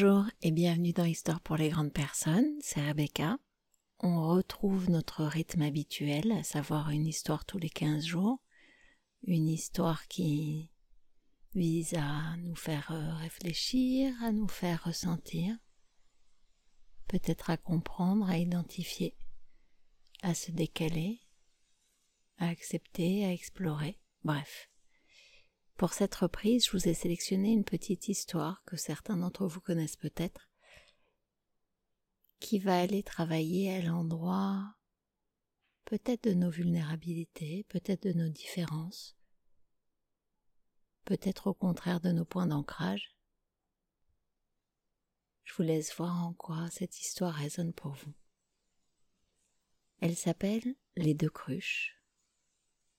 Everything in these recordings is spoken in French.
Bonjour et bienvenue dans Histoire pour les grandes personnes, c'est Rebecca. On retrouve notre rythme habituel, à savoir une histoire tous les 15 jours, une histoire qui vise à nous faire euh, réfléchir, à nous faire ressentir, peut-être à comprendre, à identifier, à se décaler, à accepter, à explorer, bref. Pour cette reprise, je vous ai sélectionné une petite histoire que certains d'entre vous connaissent peut-être, qui va aller travailler à l'endroit peut-être de nos vulnérabilités, peut-être de nos différences, peut-être au contraire de nos points d'ancrage. Je vous laisse voir en quoi cette histoire résonne pour vous. Elle s'appelle Les deux cruches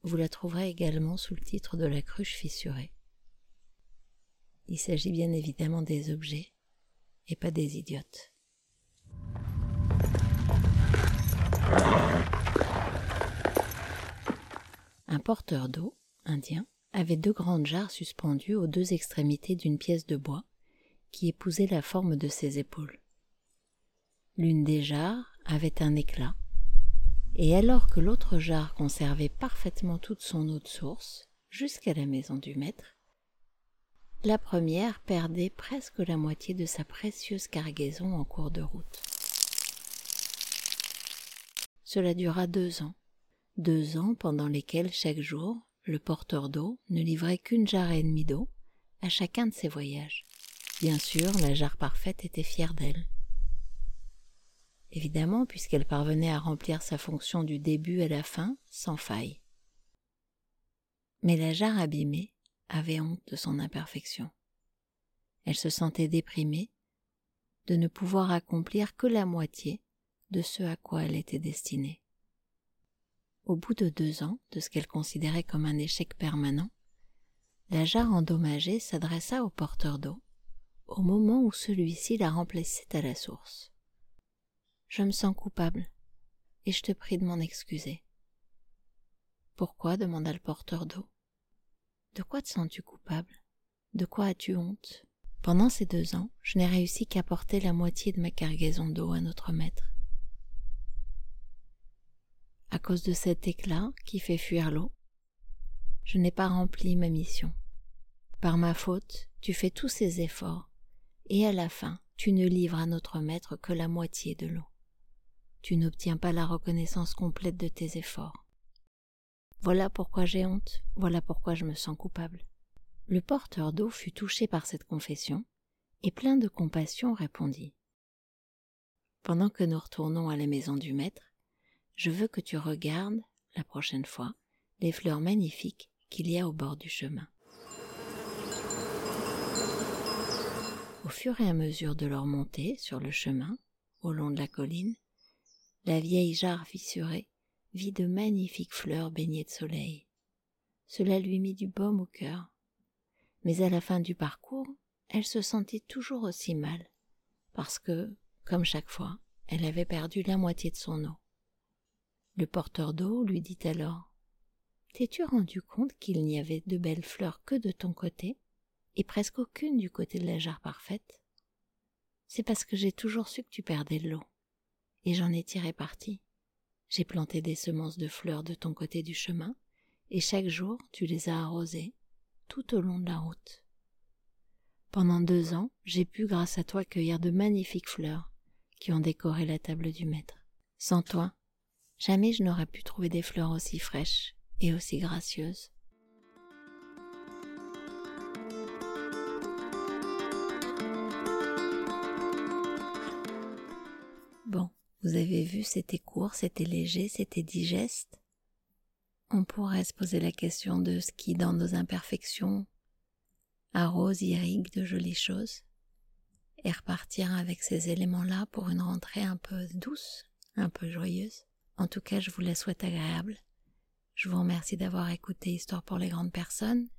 vous la trouverez également sous le titre de la cruche fissurée. Il s'agit bien évidemment des objets et pas des idiotes. Un porteur d'eau, indien, avait deux grandes jarres suspendues aux deux extrémités d'une pièce de bois qui épousait la forme de ses épaules. L'une des jarres avait un éclat et alors que l'autre jarre conservait parfaitement toute son eau de source, jusqu'à la maison du maître, la première perdait presque la moitié de sa précieuse cargaison en cours de route. Cela dura deux ans, deux ans pendant lesquels chaque jour le porteur d'eau ne livrait qu'une jarre et demie d'eau à chacun de ses voyages. Bien sûr, la jarre parfaite était fière d'elle évidemment puisqu'elle parvenait à remplir sa fonction du début à la fin sans faille. Mais la jarre abîmée avait honte de son imperfection. Elle se sentait déprimée de ne pouvoir accomplir que la moitié de ce à quoi elle était destinée. Au bout de deux ans de ce qu'elle considérait comme un échec permanent, la jarre endommagée s'adressa au porteur d'eau au moment où celui-ci la remplissait à la source. Je me sens coupable, et je te prie de m'en excuser. Pourquoi demanda le porteur d'eau. De quoi te sens-tu coupable? De quoi as-tu honte? Pendant ces deux ans, je n'ai réussi qu'à porter la moitié de ma cargaison d'eau à notre maître. À cause de cet éclat qui fait fuir l'eau, je n'ai pas rempli ma mission. Par ma faute, tu fais tous ces efforts, et à la fin, tu ne livres à notre maître que la moitié de l'eau tu n'obtiens pas la reconnaissance complète de tes efforts. Voilà pourquoi j'ai honte, voilà pourquoi je me sens coupable. Le porteur d'eau fut touché par cette confession, et plein de compassion répondit. Pendant que nous retournons à la maison du maître, je veux que tu regardes, la prochaine fois, les fleurs magnifiques qu'il y a au bord du chemin. Au fur et à mesure de leur montée sur le chemin, au long de la colline, la vieille jarre fissurée vit de magnifiques fleurs baignées de soleil. Cela lui mit du baume au cœur. Mais à la fin du parcours, elle se sentit toujours aussi mal, parce que, comme chaque fois, elle avait perdu la moitié de son eau. Le porteur d'eau lui dit alors T'es-tu rendu compte qu'il n'y avait de belles fleurs que de ton côté, et presque aucune du côté de la jarre parfaite? C'est parce que j'ai toujours su que tu perdais l'eau et j'en ai tiré parti. J'ai planté des semences de fleurs de ton côté du chemin, et chaque jour tu les as arrosées, tout au long de la route. Pendant deux ans, j'ai pu, grâce à toi, cueillir de magnifiques fleurs qui ont décoré la table du maître. Sans toi, jamais je n'aurais pu trouver des fleurs aussi fraîches et aussi gracieuses. Bon, vous avez vu, c'était court, c'était léger, c'était digeste. On pourrait se poser la question de ce qui, dans nos imperfections, arrose, irrigue de jolies choses, et repartir avec ces éléments-là pour une rentrée un peu douce, un peu joyeuse. En tout cas, je vous la souhaite agréable. Je vous remercie d'avoir écouté Histoire pour les grandes personnes,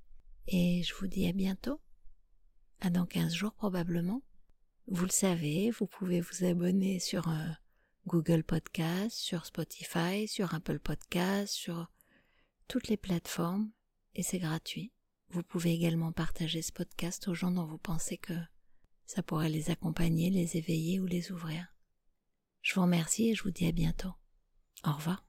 et je vous dis à bientôt. À dans 15 jours probablement. Vous le savez, vous pouvez vous abonner sur euh, Google Podcast, sur Spotify, sur Apple Podcast, sur toutes les plateformes et c'est gratuit. Vous pouvez également partager ce podcast aux gens dont vous pensez que Ça pourrait les accompagner, les éveiller ou les ouvrir. Je vous remercie et je vous dis à bientôt. Au revoir.